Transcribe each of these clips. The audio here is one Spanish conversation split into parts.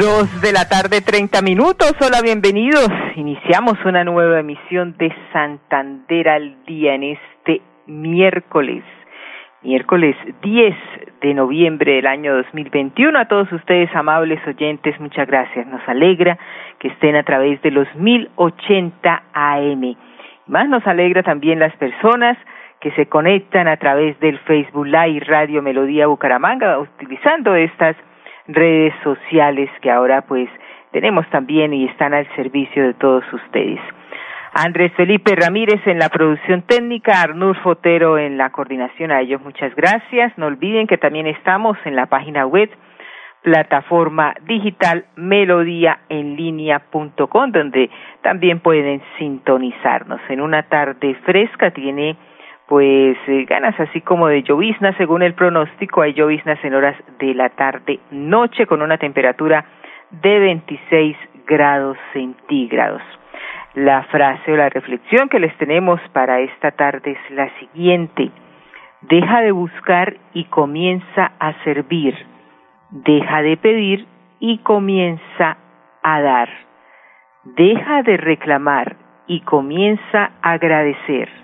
Dos de la tarde, treinta minutos. Hola, bienvenidos. Iniciamos una nueva emisión de Santander al día en este miércoles, miércoles 10 de noviembre del año 2021. A todos ustedes, amables oyentes, muchas gracias. Nos alegra que estén a través de los 1080 AM. Más nos alegra también las personas que se conectan a través del Facebook Live Radio Melodía Bucaramanga utilizando estas redes sociales que ahora pues tenemos también y están al servicio de todos ustedes. Andrés Felipe Ramírez en la producción técnica, Arnur Fotero en la coordinación. A ellos muchas gracias. No olviden que también estamos en la página web plataforma digital melodíaenlínea.com donde también pueden sintonizarnos. En una tarde fresca tiene pues eh, ganas así como de llovizna según el pronóstico hay lloviznas en horas de la tarde noche con una temperatura de 26 grados centígrados. La frase o la reflexión que les tenemos para esta tarde es la siguiente. Deja de buscar y comienza a servir. Deja de pedir y comienza a dar. Deja de reclamar y comienza a agradecer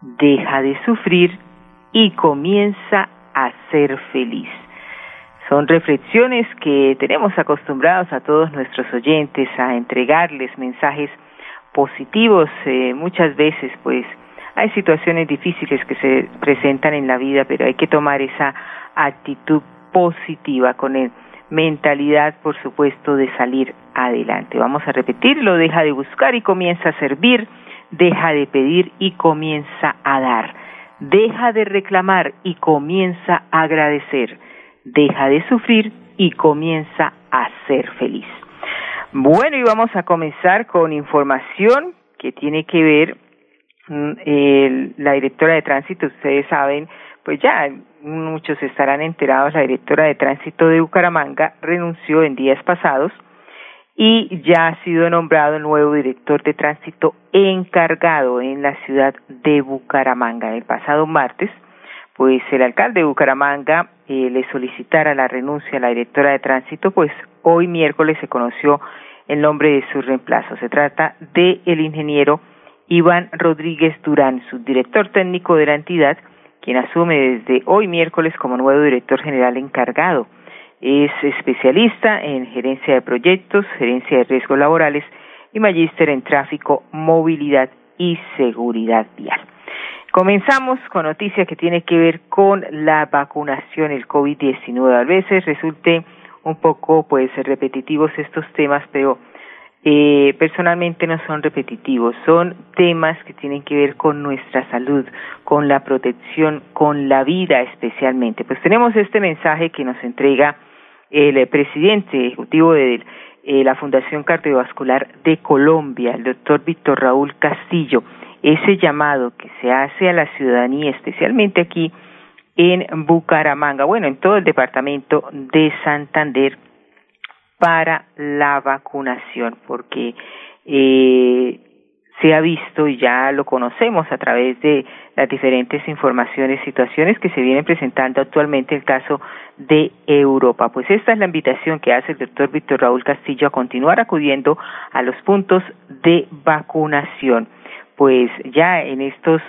deja de sufrir y comienza a ser feliz. Son reflexiones que tenemos acostumbrados a todos nuestros oyentes a entregarles mensajes positivos. Eh, muchas veces, pues, hay situaciones difíciles que se presentan en la vida, pero hay que tomar esa actitud positiva con el mentalidad, por supuesto, de salir adelante. Vamos a repetirlo, deja de buscar y comienza a servir deja de pedir y comienza a dar. Deja de reclamar y comienza a agradecer. Deja de sufrir y comienza a ser feliz. Bueno, y vamos a comenzar con información que tiene que ver mm, la directora de tránsito, ustedes saben, pues ya muchos estarán enterados, la directora de tránsito de Bucaramanga renunció en días pasados y ya ha sido nombrado nuevo director de tránsito encargado en la ciudad de Bucaramanga. El pasado martes, pues el alcalde de Bucaramanga eh, le solicitara la renuncia a la directora de tránsito, pues hoy miércoles se conoció el nombre de su reemplazo. Se trata de el ingeniero Iván Rodríguez Durán, subdirector técnico de la entidad, quien asume desde hoy miércoles como nuevo director general encargado es especialista en gerencia de proyectos, gerencia de riesgos laborales y magíster en tráfico, movilidad y seguridad vial. Comenzamos con noticia que tiene que ver con la vacunación, el COVID-19. A veces resulte un poco, pues, repetitivos estos temas, pero eh, personalmente no son repetitivos, son temas que tienen que ver con nuestra salud, con la protección, con la vida especialmente. Pues tenemos este mensaje que nos entrega el eh, presidente ejecutivo de eh, la Fundación Cardiovascular de Colombia, el doctor Víctor Raúl Castillo, ese llamado que se hace a la ciudadanía, especialmente aquí en Bucaramanga, bueno, en todo el departamento de Santander, para la vacunación, porque eh, se ha visto y ya lo conocemos a través de las diferentes informaciones, situaciones que se vienen presentando actualmente el caso de Europa. Pues esta es la invitación que hace el doctor Víctor Raúl Castillo a continuar acudiendo a los puntos de vacunación. Pues ya en estos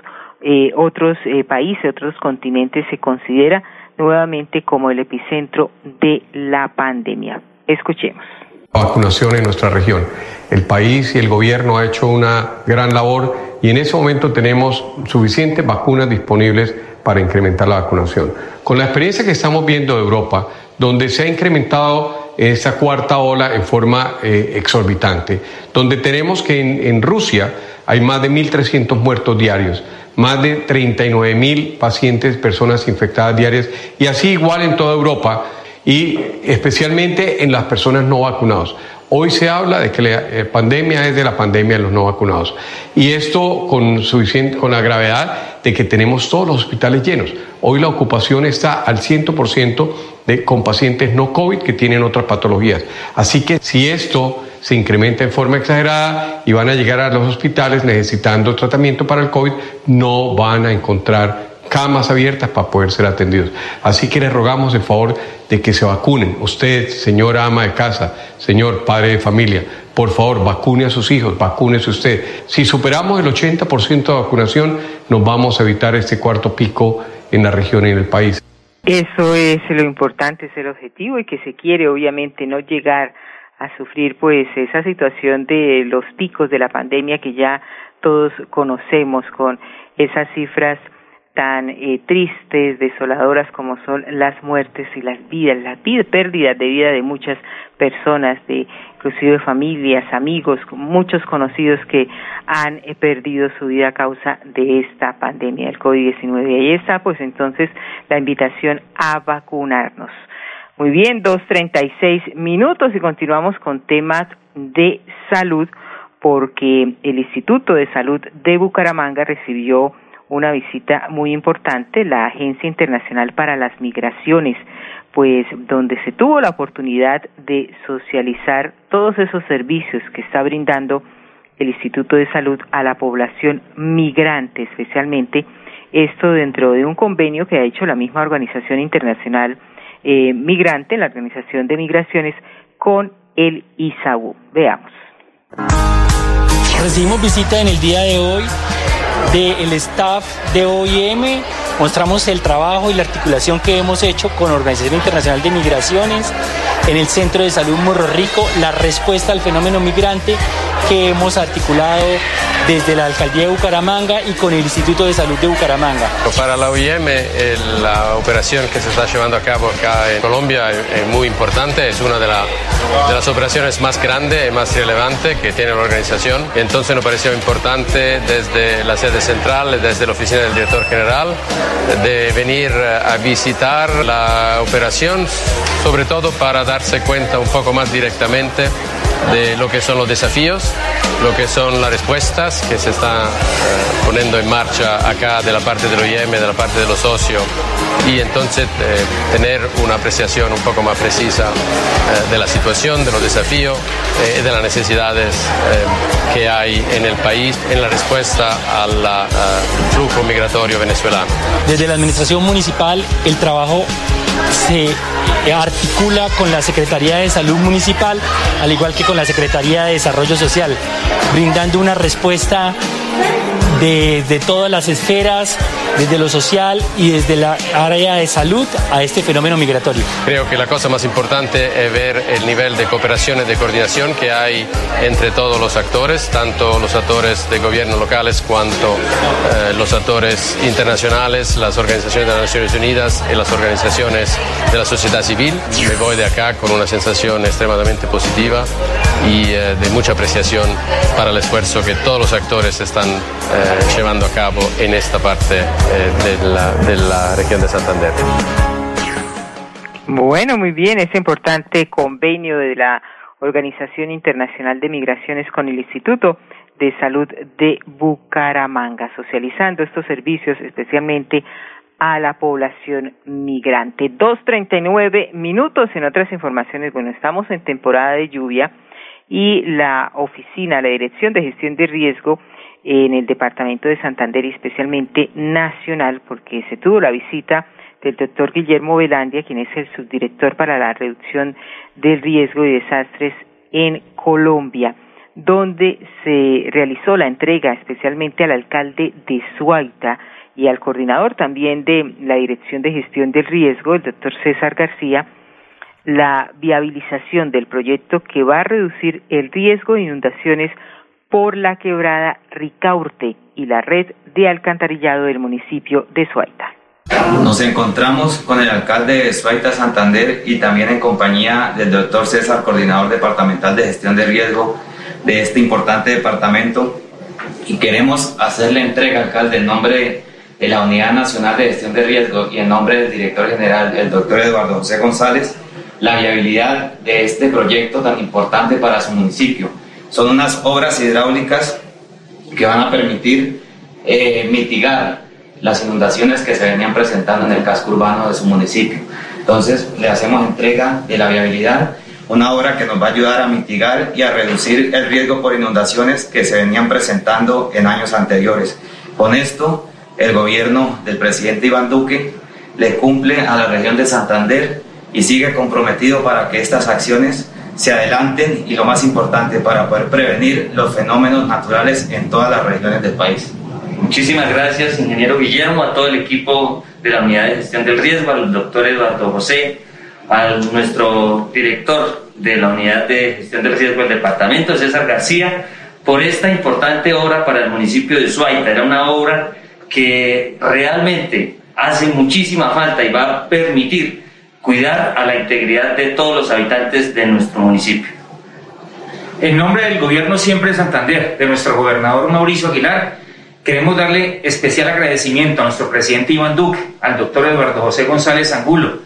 eh, otros eh, países, otros continentes se considera nuevamente como el epicentro de la pandemia. Escuchemos vacunación en nuestra región. El país y el gobierno ha hecho una gran labor y en ese momento tenemos suficientes vacunas disponibles para incrementar la vacunación. Con la experiencia que estamos viendo de Europa, donde se ha incrementado esa cuarta ola en forma eh, exorbitante, donde tenemos que en, en Rusia hay más de 1.300 muertos diarios, más de 39.000 pacientes, personas infectadas diarias, y así igual en toda Europa y especialmente en las personas no vacunadas. Hoy se habla de que la eh, pandemia es de la pandemia de los no vacunados. Y esto con, suficiente, con la gravedad de que tenemos todos los hospitales llenos. Hoy la ocupación está al 100% de, con pacientes no COVID que tienen otras patologías. Así que si esto se incrementa en forma exagerada y van a llegar a los hospitales necesitando tratamiento para el COVID, no van a encontrar camas abiertas para poder ser atendidos. Así que les rogamos el favor de que se vacunen. Usted, señora ama de casa, señor padre de familia, por favor, vacune a sus hijos, vacúnese usted. Si superamos el 80% de vacunación, nos vamos a evitar este cuarto pico en la región y en el país. Eso es lo importante, es el objetivo y que se quiere obviamente no llegar a sufrir pues esa situación de los picos de la pandemia que ya todos conocemos con esas cifras tan eh, tristes, desoladoras como son las muertes y las vidas, las pérdidas de vida de muchas personas, de inclusive familias, amigos, muchos conocidos que han eh, perdido su vida a causa de esta pandemia del COVID-19. Y ahí está, pues entonces, la invitación a vacunarnos. Muy bien, dos treinta y seis minutos y continuamos con temas de salud porque el Instituto de Salud de Bucaramanga recibió una visita muy importante, la Agencia Internacional para las Migraciones, pues donde se tuvo la oportunidad de socializar todos esos servicios que está brindando el Instituto de Salud a la población migrante, especialmente esto dentro de un convenio que ha hecho la misma Organización Internacional eh, Migrante, la Organización de Migraciones, con el ISAU. Veamos. Recibimos visita en el día de hoy del staff de OIM. Mostramos el trabajo y la articulación que hemos hecho con Organización Internacional de Migraciones, en el Centro de Salud Morro Rico, la respuesta al fenómeno migrante que hemos articulado desde la Alcaldía de Bucaramanga y con el Instituto de Salud de Bucaramanga. Para la OIM, eh, la operación que se está llevando a cabo acá en Colombia es muy importante, es una de, de las operaciones más grandes y más relevantes que tiene la organización. Entonces nos pareció importante desde la sede central, desde la oficina del director general, de venir a visitar la operación, sobre todo para darse cuenta un poco más directamente de lo que son los desafíos, lo que son las respuestas que se están eh, poniendo en marcha acá de la parte del OIM, de la parte de los socios, y entonces eh, tener una apreciación un poco más precisa eh, de la situación, de los desafíos y de las necesidades que hay en el país en la respuesta al flujo migratorio venezolano. Desde la Administración Municipal, el trabajo se articula con la Secretaría de Salud Municipal, al igual que con la Secretaría de Desarrollo Social, brindando una respuesta de, todas las esferas, desde lo social y desde la área de salud a este fenómeno migratorio. Creo que la cosa más importante es ver el nivel de cooperación y de coordinación que hay entre todos los actores, tanto los actores de gobierno locales cuanto eh, los actores internacionales, las organizaciones de las Naciones Unidas y las organizaciones de la sociedad civil. Me voy de acá con una sensación extremadamente positiva y eh, de mucha apreciación para el esfuerzo que todos los actores están eh, llevando a cabo en esta parte de, la, de la región de Santander. Bueno, muy bien, ese importante convenio de la Organización Internacional de Migraciones con el Instituto de Salud de Bucaramanga, socializando estos servicios especialmente a la población migrante. Dos treinta y nueve minutos en otras informaciones. Bueno, estamos en temporada de lluvia y la oficina, la Dirección de Gestión de Riesgo, en el departamento de Santander y especialmente nacional, porque se tuvo la visita del doctor Guillermo Velandia, quien es el subdirector para la reducción del riesgo y desastres en Colombia, donde se realizó la entrega especialmente al alcalde de Suaita y al coordinador también de la Dirección de Gestión del Riesgo, el doctor César García, la viabilización del proyecto que va a reducir el riesgo de inundaciones por la quebrada Ricaurte y la red de alcantarillado del municipio de Suaita. Nos encontramos con el alcalde de Suaita Santander y también en compañía del doctor César, coordinador departamental de gestión de riesgo de este importante departamento. Y queremos hacerle entrega, alcalde, en nombre de la Unidad Nacional de Gestión de Riesgo y en nombre del director general, el doctor Eduardo José González, la viabilidad de este proyecto tan importante para su municipio. Son unas obras hidráulicas que van a permitir eh, mitigar las inundaciones que se venían presentando en el casco urbano de su municipio. Entonces le hacemos entrega de la viabilidad, una obra que nos va a ayudar a mitigar y a reducir el riesgo por inundaciones que se venían presentando en años anteriores. Con esto, el gobierno del presidente Iván Duque le cumple a la región de Santander y sigue comprometido para que estas acciones se adelanten y lo más importante, para poder prevenir los fenómenos naturales en todas las regiones del país. Muchísimas gracias, ingeniero Guillermo, a todo el equipo de la Unidad de Gestión del Riesgo, al doctor Eduardo José, a nuestro director de la Unidad de Gestión del Riesgo del Departamento, César García, por esta importante obra para el municipio de Suaita. Era una obra que realmente hace muchísima falta y va a permitir cuidar a la integridad de todos los habitantes de nuestro municipio. En nombre del Gobierno Siempre de Santander, de nuestro gobernador Mauricio Aguilar, queremos darle especial agradecimiento a nuestro presidente Iván Duque, al doctor Eduardo José González Angulo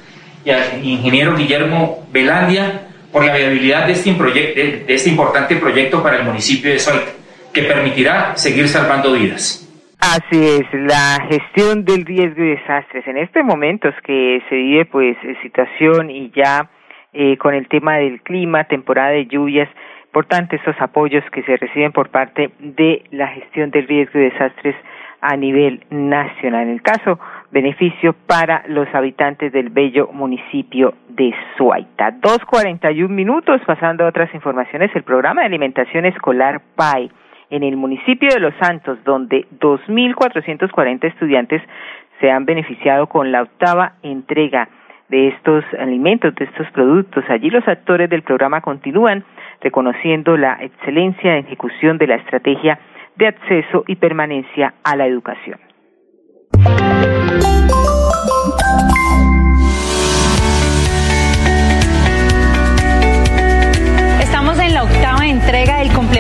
y al ingeniero Guillermo Velandia por la viabilidad de este, este importante proyecto para el municipio de Soita, que permitirá seguir salvando vidas. Así es, la gestión del riesgo y desastres. En este momento es que se vive pues situación y ya eh, con el tema del clima, temporada de lluvias, por tanto estos apoyos que se reciben por parte de la gestión del riesgo y desastres a nivel nacional. En el caso, beneficio para los habitantes del bello municipio de Suaita. Dos cuarenta y un minutos, pasando a otras informaciones, el programa de alimentación escolar PAI en el municipio de Los Santos, donde 2.440 estudiantes se han beneficiado con la octava entrega de estos alimentos, de estos productos. Allí los actores del programa continúan reconociendo la excelencia en ejecución de la estrategia de acceso y permanencia a la educación.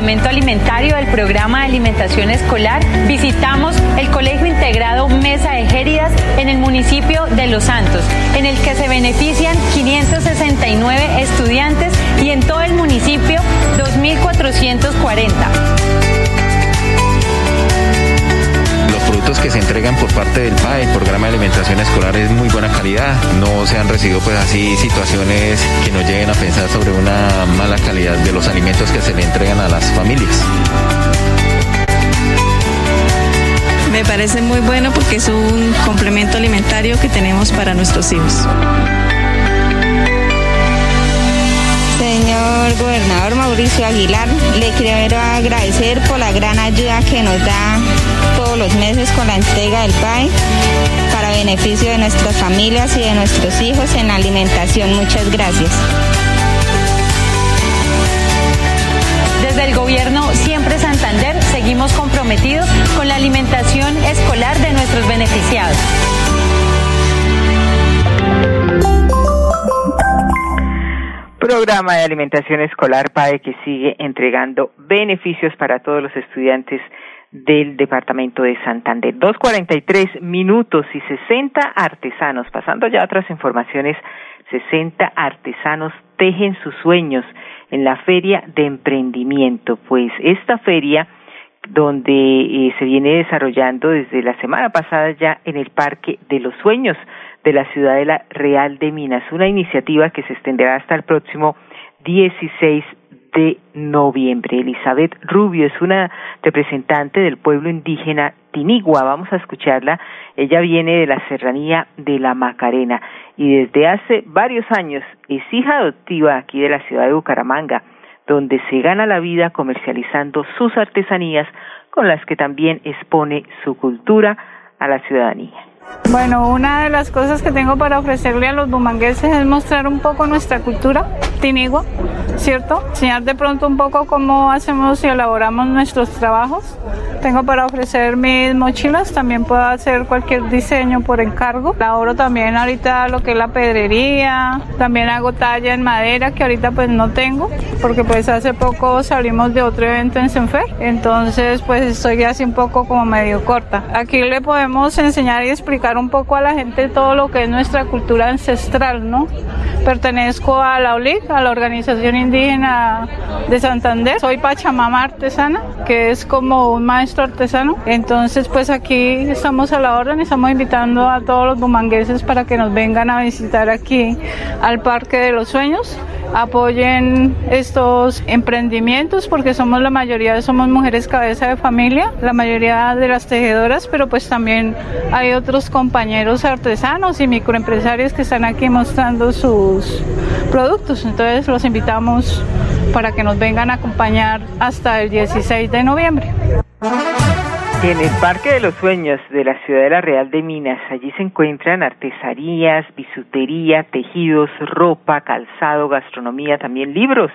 Alimentario del programa de alimentación escolar, visitamos el Colegio Integrado Mesa de Géridas en el municipio de Los Santos, en el que se benefician 569 estudiantes y en todo el municipio 2.440 que se entregan por parte del PAE, el programa de alimentación escolar, es muy buena calidad. No se han recibido pues así situaciones que nos lleguen a pensar sobre una mala calidad de los alimentos que se le entregan a las familias. Me parece muy bueno porque es un complemento alimentario que tenemos para nuestros hijos. Señor gobernador Mauricio Aguilar, le quiero agradecer por la gran ayuda que nos da todos los meses con la entrega del PAE para beneficio de nuestras familias y de nuestros hijos en la alimentación. Muchas gracias. Desde el gobierno Siempre Santander seguimos comprometidos con la alimentación escolar de nuestros beneficiados. Programa de alimentación escolar PAE que sigue entregando beneficios para todos los estudiantes del departamento de Santander. Dos cuarenta y tres minutos y sesenta artesanos. Pasando ya a otras informaciones, sesenta artesanos tejen sus sueños en la Feria de Emprendimiento. Pues esta feria donde eh, se viene desarrollando desde la semana pasada ya en el Parque de los Sueños de la Ciudadela Real de Minas, una iniciativa que se extenderá hasta el próximo 16 de noviembre. Elizabeth Rubio es una representante del pueblo indígena Tinigua. Vamos a escucharla. Ella viene de la serranía de la Macarena y desde hace varios años es hija adoptiva aquí de la ciudad de Bucaramanga, donde se gana la vida comercializando sus artesanías con las que también expone su cultura a la ciudadanía. Bueno, una de las cosas que tengo para ofrecerle a los bumangueses es mostrar un poco nuestra cultura Tinigua, ¿cierto? Enseñar de pronto un poco cómo hacemos y elaboramos nuestros trabajos. Tengo para ofrecer mis mochilas, también puedo hacer cualquier diseño por encargo. Laboro también ahorita lo que es la pedrería, también hago talla en madera que ahorita pues no tengo, porque pues hace poco salimos de otro evento en Senfer, entonces pues estoy así un poco como medio corta. Aquí le podemos enseñar y explicar un poco a la gente todo lo que es nuestra cultura ancestral, ¿no? Pertenezco a la OLIC, a la Organización Indígena de Santander. Soy Pachamama artesana, que es como un maestro artesano. Entonces, pues aquí estamos a la orden estamos invitando a todos los bumangueses para que nos vengan a visitar aquí al Parque de los Sueños apoyen estos emprendimientos porque somos la mayoría somos mujeres cabeza de familia, la mayoría de las tejedoras, pero pues también hay otros compañeros artesanos y microempresarios que están aquí mostrando sus productos. Entonces los invitamos para que nos vengan a acompañar hasta el 16 de noviembre. En el Parque de los Sueños de la Ciudadela Real de Minas, allí se encuentran artesanías, bisutería, tejidos, ropa, calzado, gastronomía, también libros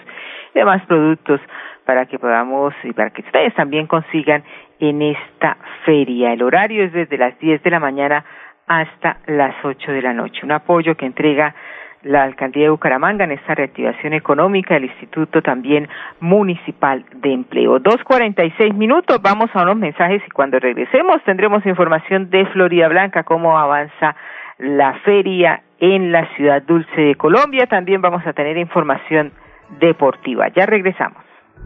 y demás productos para que podamos y para que ustedes también consigan en esta feria. El horario es desde las 10 de la mañana hasta las 8 de la noche. Un apoyo que entrega la alcaldía de Bucaramanga en esta reactivación económica, el Instituto también Municipal de Empleo. Dos cuarenta y seis minutos, vamos a unos mensajes y cuando regresemos tendremos información de Florida Blanca, cómo avanza la feria en la ciudad dulce de Colombia. También vamos a tener información deportiva. Ya regresamos.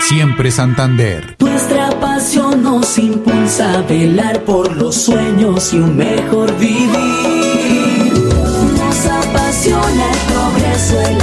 siempre Santander. Nuestra pasión nos impulsa a velar por los sueños y un mejor vivir. Nos apasiona el progreso, el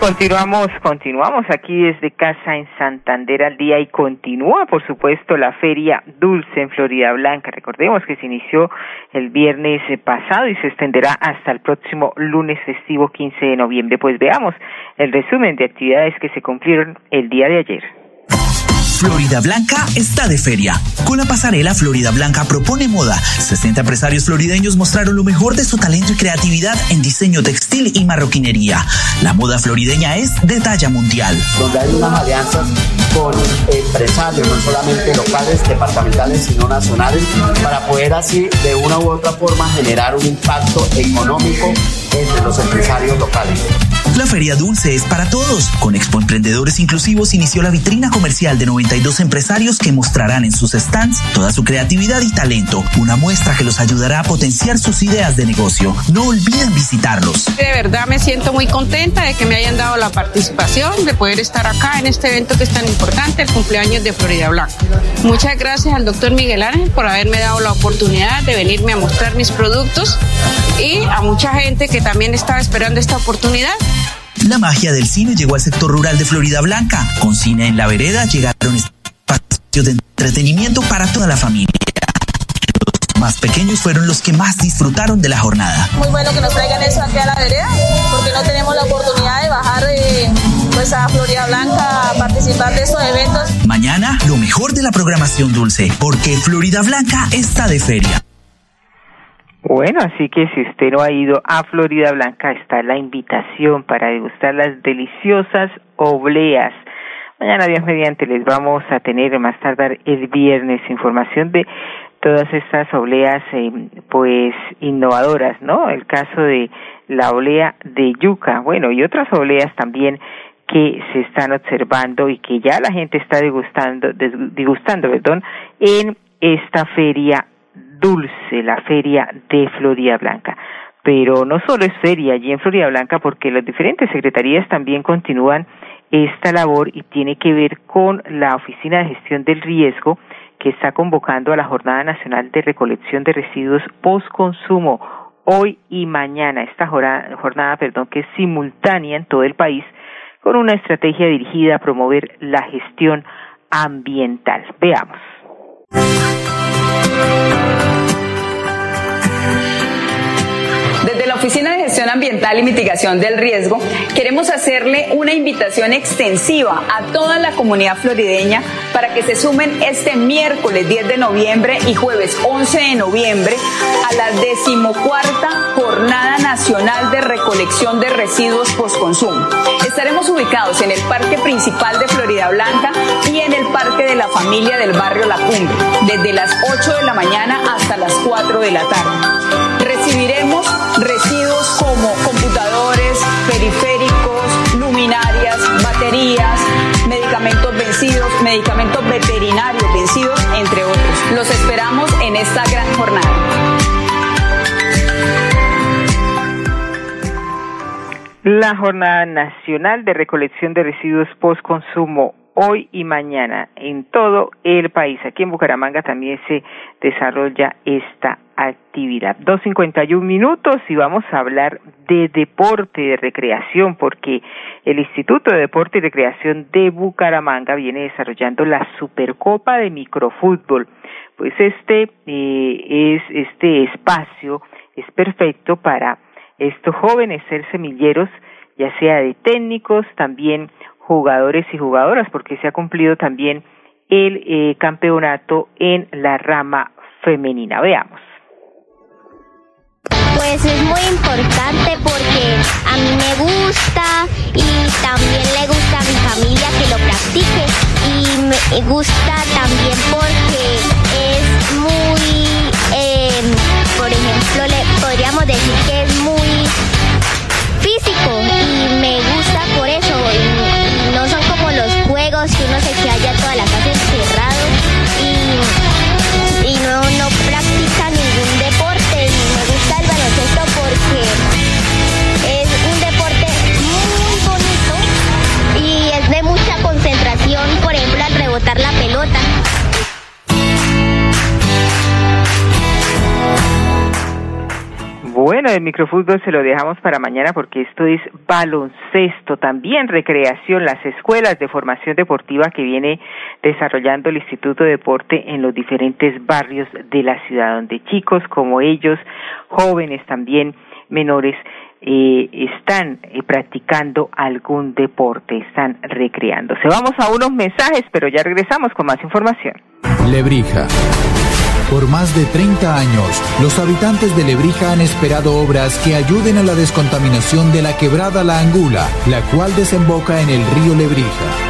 Continuamos, continuamos aquí desde casa en Santander al día y continúa, por supuesto, la feria dulce en Florida Blanca. Recordemos que se inició el viernes pasado y se extenderá hasta el próximo lunes festivo 15 de noviembre. Pues veamos el resumen de actividades que se cumplieron el día de ayer. Florida Blanca está de feria. Con la pasarela Florida Blanca propone moda. 60 empresarios florideños mostraron lo mejor de su talento y creatividad en diseño textil y marroquinería. La moda florideña es de talla mundial. Donde hay unas alianzas con empresarios, no solamente locales, departamentales, sino nacionales, para poder así de una u otra forma generar un impacto económico entre los empresarios locales. La Feria Dulce es para todos. Con Expo Emprendedores Inclusivos inició la vitrina comercial de 92 empresarios que mostrarán en sus stands toda su creatividad y talento. Una muestra que los ayudará a potenciar sus ideas de negocio. No olviden visitarlos. De verdad me siento muy contenta de que me hayan dado la participación, de poder estar acá en este evento que es tan importante, el cumpleaños de Florida Blanca. Muchas gracias al doctor Miguel Ángel por haberme dado la oportunidad de venirme a mostrar mis productos y a mucha gente que también estaba esperando esta oportunidad. La magia del cine llegó al sector rural de Florida Blanca. Con cine en la vereda llegaron espacios de entretenimiento para toda la familia. Los más pequeños fueron los que más disfrutaron de la jornada. Muy bueno que nos traigan eso aquí a la vereda, porque no tenemos la oportunidad de bajar eh, pues a Florida Blanca a participar de estos eventos. Mañana lo mejor de la programación dulce, porque Florida Blanca está de feria. Bueno, así que si usted no ha ido a Florida Blanca, está la invitación para degustar las deliciosas obleas. Mañana, Dios mediante, les vamos a tener más tardar el viernes información de todas estas obleas, eh, pues, innovadoras, ¿no? El caso de la olea de yuca, bueno, y otras obleas también que se están observando y que ya la gente está degustando, degustando, perdón, en esta feria dulce, la feria de Florida Blanca. Pero no solo es feria allí en Florida Blanca, porque las diferentes secretarías también continúan esta labor y tiene que ver con la Oficina de Gestión del Riesgo que está convocando a la Jornada Nacional de Recolección de Residuos Postconsumo hoy y mañana. Esta jornada, perdón, que es simultánea en todo el país con una estrategia dirigida a promover la gestión ambiental. Veamos. Ambiental y Mitigación del Riesgo, queremos hacerle una invitación extensiva a toda la comunidad florideña para que se sumen este miércoles 10 de noviembre y jueves 11 de noviembre a la decimocuarta Jornada Nacional de Recolección de Residuos Postconsumo. Estaremos ubicados en el Parque Principal de Florida Blanca y en el Parque de la Familia del Barrio La Cumbre, desde las 8 de la mañana hasta las 4 de la tarde. Recibiremos residuos Jornada Nacional de Recolección de Residuos Post-Consumo hoy y mañana en todo el país. Aquí en Bucaramanga también se desarrolla esta actividad. Dos cincuenta y un minutos y vamos a hablar de deporte, de recreación, porque el Instituto de Deporte y Recreación de Bucaramanga viene desarrollando la Supercopa de Microfútbol. Pues este eh, es este espacio es perfecto para estos jóvenes ser semilleros, ya sea de técnicos, también jugadores y jugadoras, porque se ha cumplido también el eh, campeonato en la rama femenina. Veamos. Pues es muy importante porque a mí me gusta y también le gusta a mi familia que lo practique y me gusta también porque es muy, eh, por ejemplo, le podríamos decir que Bueno, el microfútbol se lo dejamos para mañana porque esto es baloncesto, también recreación, las escuelas de formación deportiva que viene desarrollando el Instituto de Deporte en los diferentes barrios de la ciudad, donde chicos como ellos, jóvenes también, menores, eh, están eh, practicando algún deporte, están recreándose. Vamos a unos mensajes, pero ya regresamos con más información. Lebrija. Por más de 30 años, los habitantes de Lebrija han esperado obras que ayuden a la descontaminación de la quebrada La Angula, la cual desemboca en el río Lebrija.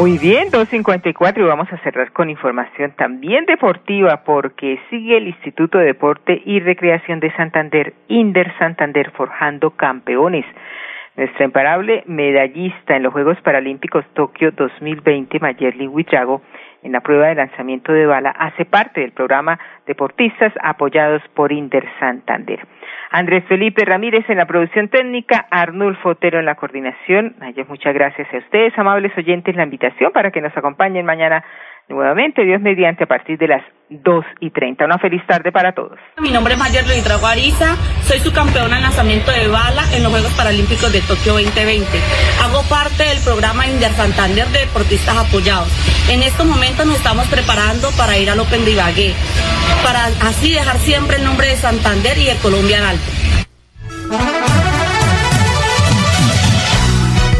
Muy bien, 2.54 y vamos a cerrar con información también deportiva porque sigue el Instituto de Deporte y Recreación de Santander, Inder Santander, forjando campeones. Nuestra imparable medallista en los Juegos Paralímpicos Tokio 2020, Mayerly Huitrago, en la prueba de lanzamiento de bala, hace parte del programa Deportistas apoyados por Inder Santander. Andrés Felipe Ramírez en la producción técnica, Arnulfo Otero en la coordinación. muchas gracias a ustedes, amables oyentes, la invitación para que nos acompañen mañana nuevamente, Dios mediante, a partir de las 2 y 30. Una feliz tarde para todos. Mi nombre es Mayer Luis Ariza, soy su campeona en lanzamiento de bala en los Juegos Paralímpicos de Tokio 2020. Hago parte del programa Inder Santander de Deportistas Apoyados. En estos momentos nos estamos preparando para ir al Open de Ibagué, para así dejar siempre el nombre de Santander y de Colombia en alto.